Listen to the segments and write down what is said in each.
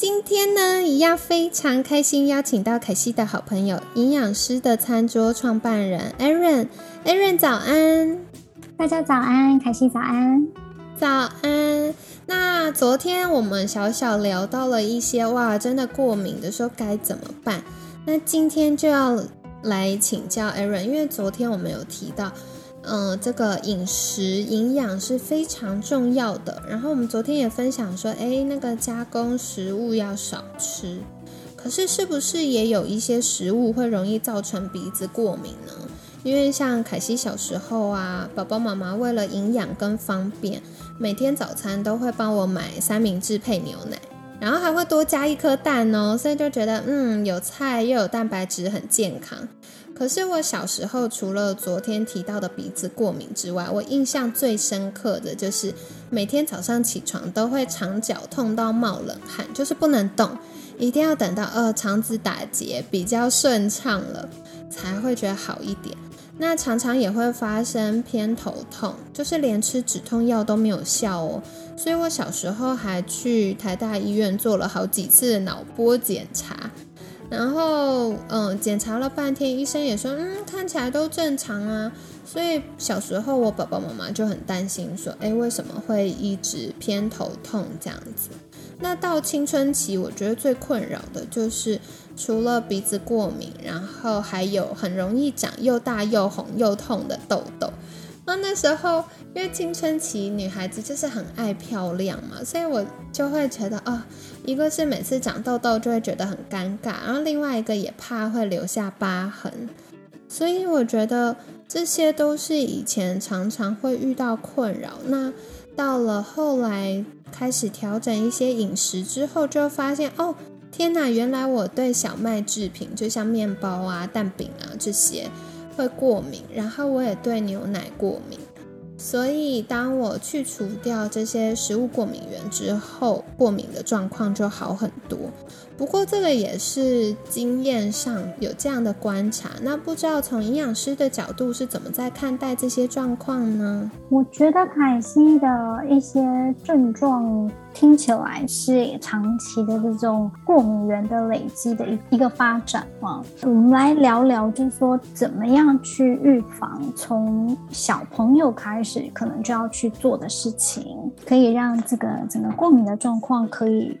今天呢，一样非常开心，邀请到凯西的好朋友，营养师的餐桌创办人 Aaron。Aaron 早安，大家早安，凯西早安，早安。那昨天我们小小聊到了一些哇，真的过敏的时候该怎么办？那今天就要来请教 Aaron，因为昨天我们有提到。嗯，这个饮食营养是非常重要的。然后我们昨天也分享说，哎，那个加工食物要少吃。可是，是不是也有一些食物会容易造成鼻子过敏呢？因为像凯西小时候啊，宝宝妈妈为了营养跟方便，每天早餐都会帮我买三明治配牛奶，然后还会多加一颗蛋哦，所以就觉得嗯，有菜又有蛋白质，很健康。可是我小时候，除了昨天提到的鼻子过敏之外，我印象最深刻的就是每天早上起床都会肠绞痛到冒冷汗，就是不能动，一定要等到呃肠子打结比较顺畅了，才会觉得好一点。那常常也会发生偏头痛，就是连吃止痛药都没有效哦。所以我小时候还去台大医院做了好几次脑波检查。然后，嗯，检查了半天，医生也说，嗯，看起来都正常啊。所以小时候我爸爸妈妈就很担心，说，哎，为什么会一直偏头痛这样子？那到青春期，我觉得最困扰的就是，除了鼻子过敏，然后还有很容易长又大又红又痛的痘痘。那那时候，因为青春期女孩子就是很爱漂亮嘛，所以我就会觉得，哦，一个是每次长痘痘就会觉得很尴尬，然后另外一个也怕会留下疤痕，所以我觉得这些都是以前常常会遇到困扰。那到了后来开始调整一些饮食之后，就发现，哦，天哪，原来我对小麦制品，就像面包啊、蛋饼啊这些。会过敏，然后我也对牛奶过敏，所以当我去除掉这些食物过敏源之后，过敏的状况就好很多。不过这个也是经验上有这样的观察，那不知道从营养师的角度是怎么在看待这些状况呢？我觉得凯西的一些症状听起来是长期的这种过敏源的累积的一一个发展啊。我们来聊聊，就是说怎么样去预防，从小朋友开始可能就要去做的事情，可以让这个整个过敏的状况可以。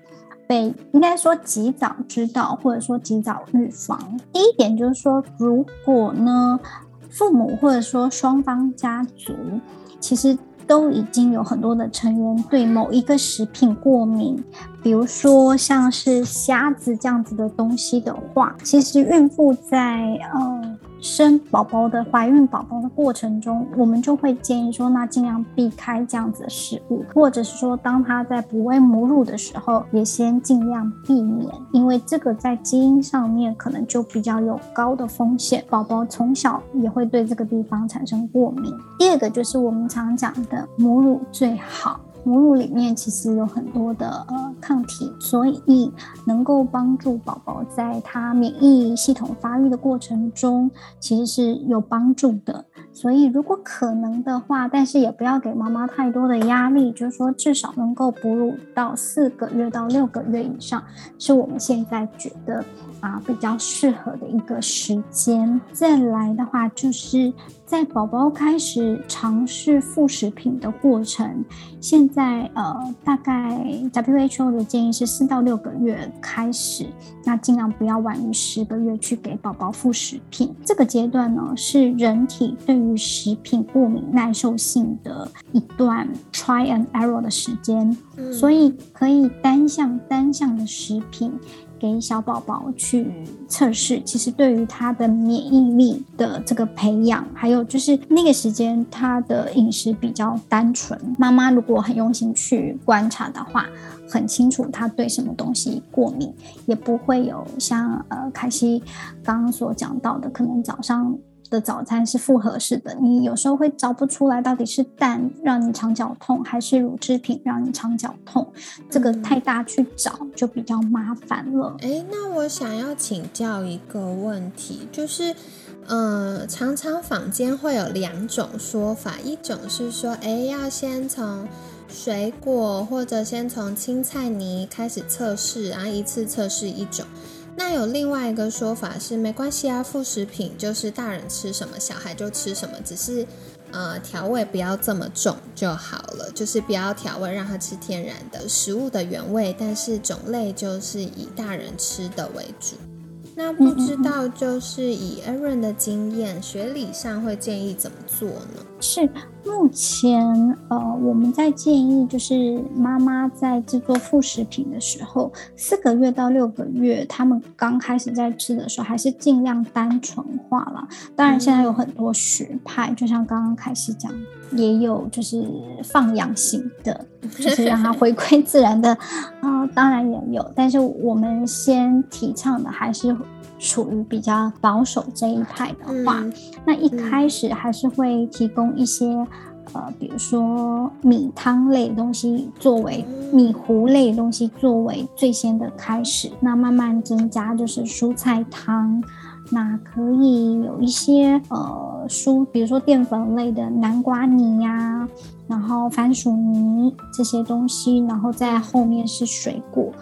被应该说及早知道，或者说及早预防。第一点就是说，如果呢，父母或者说双方家族，其实都已经有很多的成员对某一个食品过敏，比如说像是虾子这样子的东西的话，其实孕妇在嗯。生宝宝的怀孕宝宝的过程中，我们就会建议说，那尽量避开这样子的食物，或者是说，当他在哺喂母乳的时候，也先尽量避免，因为这个在基因上面可能就比较有高的风险，宝宝从小也会对这个地方产生过敏。第二个就是我们常讲的母乳最好。母乳里面其实有很多的呃抗体，所以能够帮助宝宝在他免疫系统发育的过程中，其实是有帮助的。所以如果可能的话，但是也不要给妈妈太多的压力，就是说至少能够哺乳到四个月到六个月以上，是我们现在觉得啊比较适合的一个时间。再来的话，就是在宝宝开始尝试副食品的过程，现在呃大概 WHO 的建议是四到六个月开始，那尽量不要晚于十个月去给宝宝副食品。这个阶段呢，是人体对于食品过敏耐受性的一段 try and error 的时间，所以可以单向单向的食品，给小宝宝去测试，其实对于他的免疫力的这个培养，还有就是那个时间他的饮食比较单纯。妈妈如果很用心去观察的话，很清楚他对什么东西过敏，也不会有像呃凯西刚刚所讲到的，可能早上。的早餐是复合式的，你有时候会找不出来到底是蛋让你肠绞痛，还是乳制品让你肠绞痛，这个太大去找就比较麻烦了。哎，那我想要请教一个问题，就是，呃，常常坊间会有两种说法，一种是说，哎，要先从水果或者先从青菜泥开始测试，然后一次测试一种。那有另外一个说法是，没关系啊，副食品就是大人吃什么，小孩就吃什么，只是呃调味不要这么重就好了，就是不要调味，让他吃天然的食物的原味，但是种类就是以大人吃的为主。那不知道就是以 Aaron 的经验，学理上会建议怎么做呢？是目前呃，我们在建议就是妈妈在制作副食品的时候，四个月到六个月，他们刚开始在吃的时候，还是尽量单纯化了。当然，现在有很多学派，就像刚刚开始讲，也有就是放养型的，就是让它回归自然的啊，当然也有。但是我们先提倡的还是。处于比较保守这一派的话，那一开始还是会提供一些，呃，比如说米汤类的东西作为米糊类东西作为最先的开始，那慢慢增加就是蔬菜汤，那可以有一些呃蔬，比如说淀粉类的南瓜泥呀，然后番薯泥这些东西，然后在后面是水果。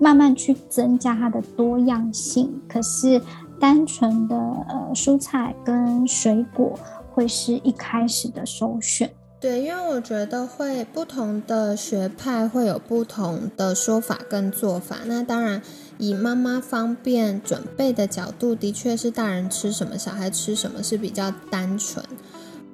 慢慢去增加它的多样性，可是单纯的呃蔬菜跟水果会是一开始的首选。对，因为我觉得会不同的学派会有不同的说法跟做法。那当然，以妈妈方便准备的角度，的确是大人吃什么，小孩吃什么是比较单纯。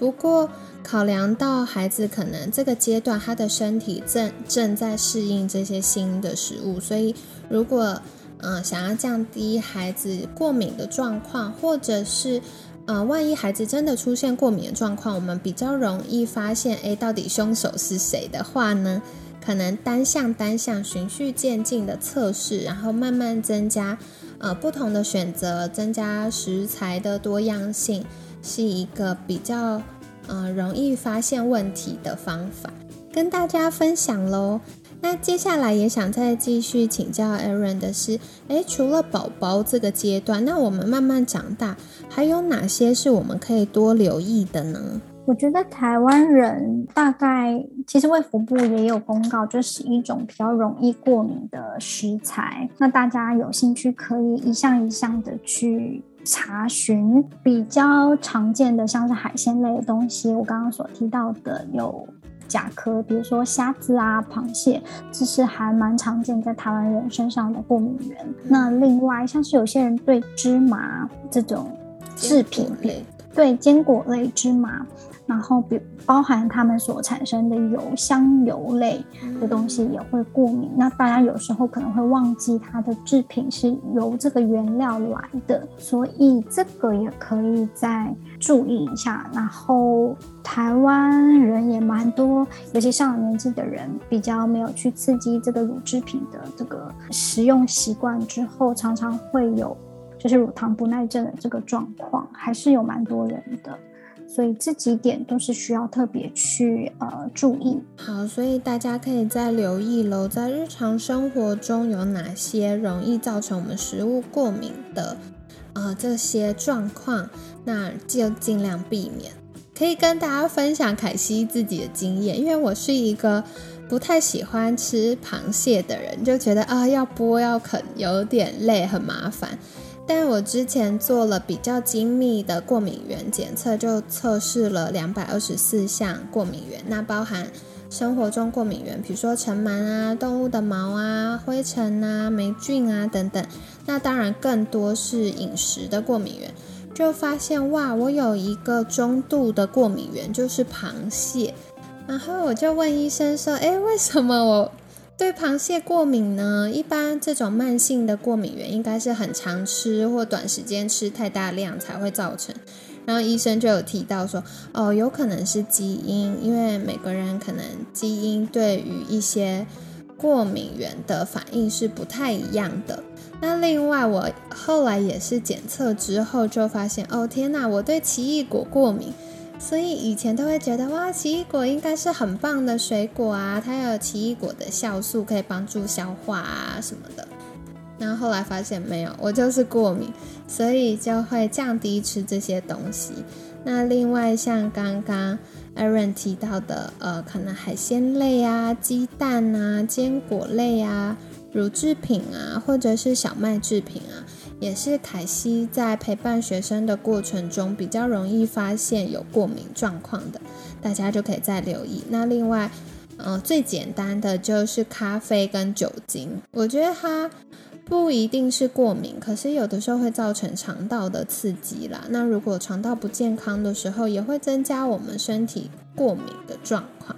不过，考量到孩子可能这个阶段他的身体正正在适应这些新的食物，所以如果嗯想要降低孩子过敏的状况，或者是呃万一孩子真的出现过敏的状况，我们比较容易发现诶，到底凶手是谁的话呢？可能单向单向循序渐进的测试，然后慢慢增加呃不同的选择，增加食材的多样性。是一个比较呃容易发现问题的方法，跟大家分享喽。那接下来也想再继续请教 Aaron 的是，诶，除了宝宝这个阶段，那我们慢慢长大，还有哪些是我们可以多留意的呢？我觉得台湾人大概其实卫福部也有公告，就是一种比较容易过敏的食材。那大家有兴趣可以一项一项的去。查询比较常见的，像是海鲜类的东西，我刚刚所提到的有甲壳，比如说虾子啊、螃蟹，这是还蛮常见在台湾人身上的过敏源。那另外像是有些人对芝麻这种制品类，对坚果类芝麻。然后，比包含它们所产生的油、香油类的东西也会过敏。那大家有时候可能会忘记它的制品是由这个原料来的，所以这个也可以再注意一下。然后，台湾人也蛮多，尤其上了年纪的人，比较没有去刺激这个乳制品的这个食用习惯之后，常常会有就是乳糖不耐症的这个状况，还是有蛮多人的。所以这几点都是需要特别去呃注意。好，所以大家可以再留意喽，在日常生活中有哪些容易造成我们食物过敏的呃这些状况，那就尽量避免。可以跟大家分享凯西自己的经验，因为我是一个不太喜欢吃螃蟹的人，就觉得啊要剥要啃有点累，很麻烦。但我之前做了比较精密的过敏原检测，就测试了两百二十四项过敏源，那包含生活中过敏源，比如说尘螨啊、动物的毛啊、灰尘啊、霉菌啊等等。那当然更多是饮食的过敏源，就发现哇，我有一个中度的过敏源，就是螃蟹。然后我就问医生说：“诶，为什么我？”对螃蟹过敏呢，一般这种慢性的过敏源应该是很常吃或短时间吃太大量才会造成。然后医生就有提到说，哦，有可能是基因，因为每个人可能基因对于一些过敏源的反应是不太一样的。那另外，我后来也是检测之后就发现，哦天哪，我对奇异果过敏。所以以前都会觉得哇，奇异果应该是很棒的水果啊，它有奇异果的酵素可以帮助消化啊什么的。然后后来发现没有，我就是过敏，所以就会降低吃这些东西。那另外像刚刚 Aaron 提到的，呃，可能海鲜类啊、鸡蛋啊、坚果类啊、乳制品啊，或者是小麦制品啊。也是凯西在陪伴学生的过程中比较容易发现有过敏状况的，大家就可以再留意。那另外，呃，最简单的就是咖啡跟酒精，我觉得它不一定是过敏，可是有的时候会造成肠道的刺激啦。那如果肠道不健康的时候，也会增加我们身体过敏的状况，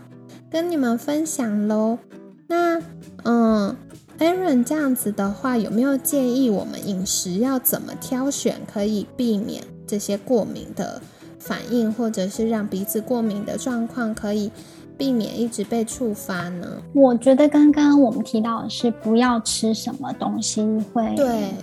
跟你们分享喽。那，嗯。Aaron 这样子的话，有没有建议我们饮食要怎么挑选，可以避免这些过敏的反应，或者是让鼻子过敏的状况可以避免一直被触发呢？我觉得刚刚我们提到的是不要吃什么东西会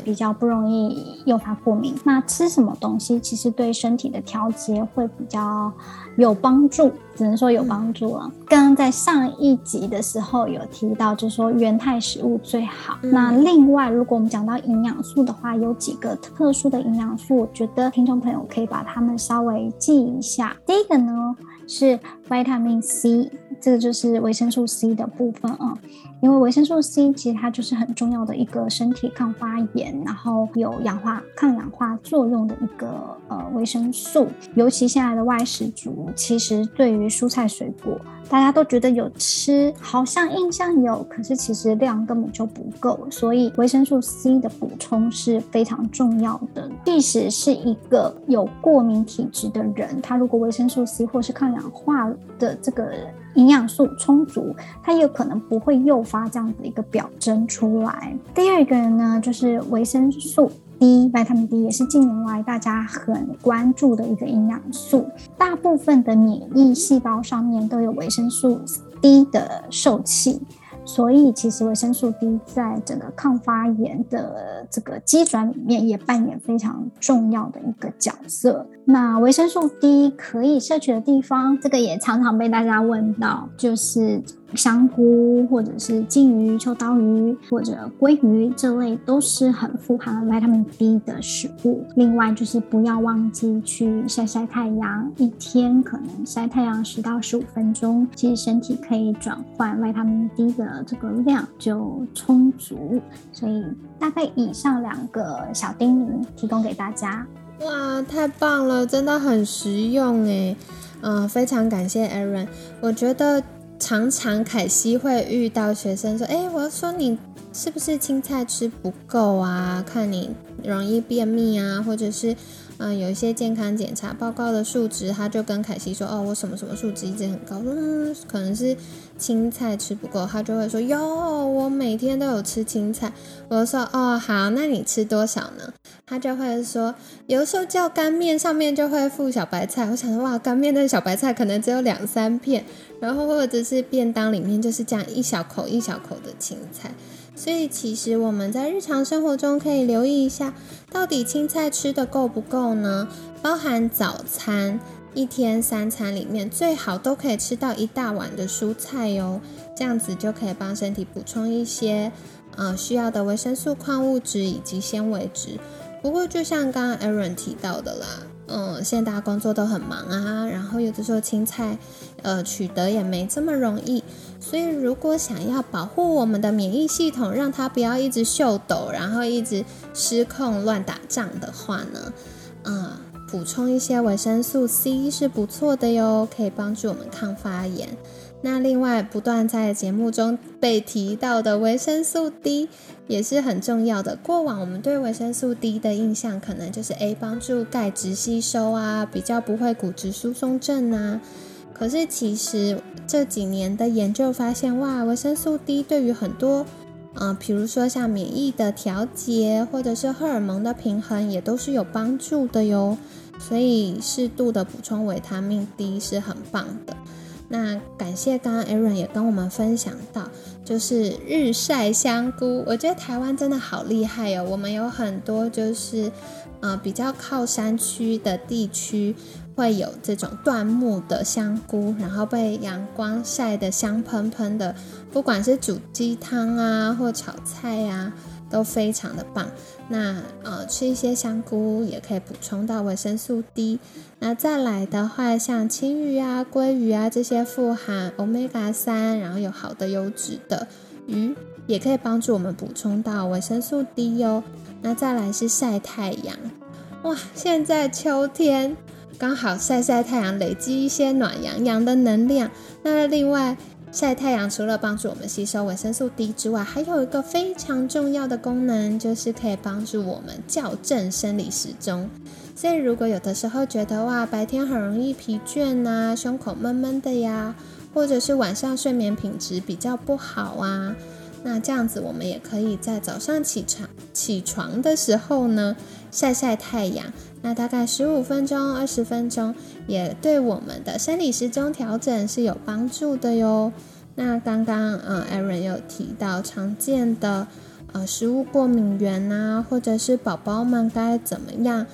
比较不容易诱发过敏。那吃什么东西其实对身体的调节会比较。有帮助，只能说有帮助了。刚刚在上一集的时候有提到，就是说原态食物最好。那另外，如果我们讲到营养素的话，有几个特殊的营养素，我觉得听众朋友可以把它们稍微记一下。第一个呢是维他命 C，这个就是维生素 C 的部分啊。因为维生素 C 其实它就是很重要的一个身体抗发炎，然后有氧化抗氧化作用的一个呃维生素。尤其现在的外食族，其实对于蔬菜水果，大家都觉得有吃，好像印象有，可是其实量根本就不够。所以维生素 C 的补充是非常重要的。即使是一个有过敏体质的人，他如果维生素 C 或是抗氧化的这个。营养素充足，它有可能不会诱发这样子一个表征出来。第二个人呢，就是维生素 D，维他命 D 也是近年来大家很关注的一个营养素。大部分的免疫细胞上面都有维生素 D 的受器。所以，其实维生素 D 在整个抗发炎的这个机转里面也扮演非常重要的一个角色。那维生素 D 可以摄取的地方，这个也常常被大家问到，就是。香菇或者是金鱼、秋刀鱼或者鲑鱼这类都是很富含维他命 D 的食物。另外就是不要忘记去晒晒太阳，一天可能晒太阳十到十五分钟，其实身体可以转换维他命 D 的这个量就充足。所以大概以上两个小叮咛提供给大家。哇，太棒了，真的很实用诶。嗯，非常感谢 Aaron，我觉得。常常凯西会遇到学生说：“哎，我要说你是不是青菜吃不够啊？看你容易便秘啊，或者是嗯有一些健康检查报告的数值，他就跟凯西说：哦，我什么什么数值一直很高，嗯，可能是青菜吃不够。他就会说：哟，我每天都有吃青菜。我说：哦，好，那你吃多少呢？他就会说：有时候叫干面上面就会附小白菜。我想说：哇，干面的小白菜可能只有两三片。”然后或者是便当里面就是这样一小口一小口的青菜，所以其实我们在日常生活中可以留意一下，到底青菜吃的够不够呢？包含早餐一天三餐里面最好都可以吃到一大碗的蔬菜哟，这样子就可以帮身体补充一些呃需要的维生素、矿物质以及纤维质。不过就像刚刚 Aaron 提到的啦。嗯，现在大家工作都很忙啊，然后有的时候青菜，呃，取得也没这么容易，所以如果想要保护我们的免疫系统，让它不要一直秀抖，然后一直失控乱打仗的话呢，啊，补充一些维生素 C 是不错的哟，可以帮助我们抗发炎。那另外不断在节目中被提到的维生素 D 也是很重要的。过往我们对维生素 D 的印象可能就是 A 帮助钙质吸收啊，比较不会骨质疏松症啊。可是其实这几年的研究发现，哇，维生素 D 对于很多，嗯，比如说像免疫的调节或者是荷尔蒙的平衡，也都是有帮助的哟。所以适度的补充维他命 D 是很棒的。那感谢刚刚 Aaron 也跟我们分享到，就是日晒香菇。我觉得台湾真的好厉害哦，我们有很多就是呃比较靠山区的地区会有这种椴木的香菇，然后被阳光晒得香喷喷的，不管是煮鸡汤啊或炒菜呀。都非常的棒。那呃，吃一些香菇也可以补充到维生素 D。那再来的话，像青鱼啊、鲑鱼啊这些富含 omega 三，然后有好的油脂的鱼，也可以帮助我们补充到维生素 D 哟。那再来是晒太阳，哇，现在秋天刚好晒晒太阳，累积一些暖洋洋的能量。那另外。晒太阳除了帮助我们吸收维生素 D 之外，还有一个非常重要的功能，就是可以帮助我们校正生理时钟。所以，如果有的时候觉得哇，白天很容易疲倦呐，胸口闷闷的呀，或者是晚上睡眠品质比较不好啊，那这样子我们也可以在早上起床起床的时候呢，晒晒太阳。那大概十五分钟、二十分钟，也对我们的生理时钟调整是有帮助的哟。那刚刚呃，Aaron 有提到常见的呃食物过敏源呐，或者是宝宝们该怎么样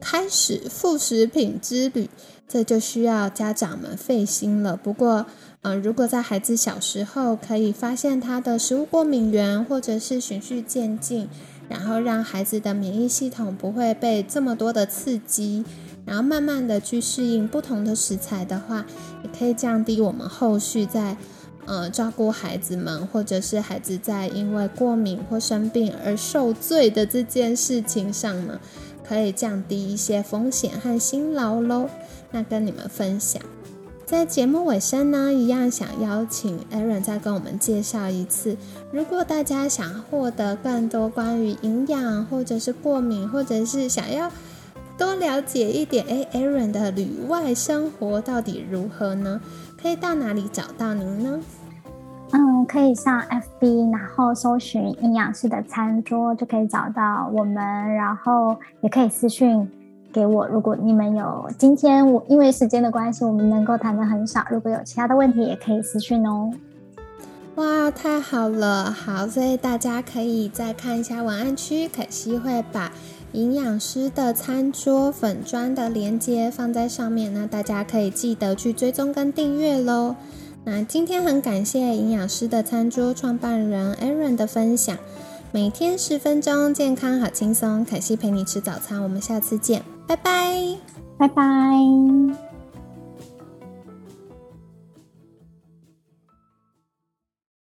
开始副食品之旅，这就需要家长们费心了。不过，呃，如果在孩子小时候可以发现他的食物过敏源，或者是循序渐进。然后让孩子的免疫系统不会被这么多的刺激，然后慢慢的去适应不同的食材的话，也可以降低我们后续在呃照顾孩子们，或者是孩子在因为过敏或生病而受罪的这件事情上呢，可以降低一些风险和辛劳喽。那跟你们分享。在节目尾声呢，一样想邀请 Aaron 再跟我们介绍一次。如果大家想获得更多关于营养，或者是过敏，或者是想要多了解一点，哎，Aaron 的旅外生活到底如何呢？可以到哪里找到您呢？嗯，可以上 FB，然后搜寻营养师的餐桌，就可以找到我们。然后也可以私讯。给我，如果你们有今天我因为时间的关系，我们能够谈的很少。如果有其他的问题，也可以私讯哦。哇，太好了，好，所以大家可以再看一下文案区，可惜会把营养师的餐桌粉砖的链接放在上面，那大家可以记得去追踪跟订阅喽。那今天很感谢营养师的餐桌创办人 Aaron 的分享。每天十分钟，健康好轻松。凯西陪你吃早餐，我们下次见，拜拜，拜拜。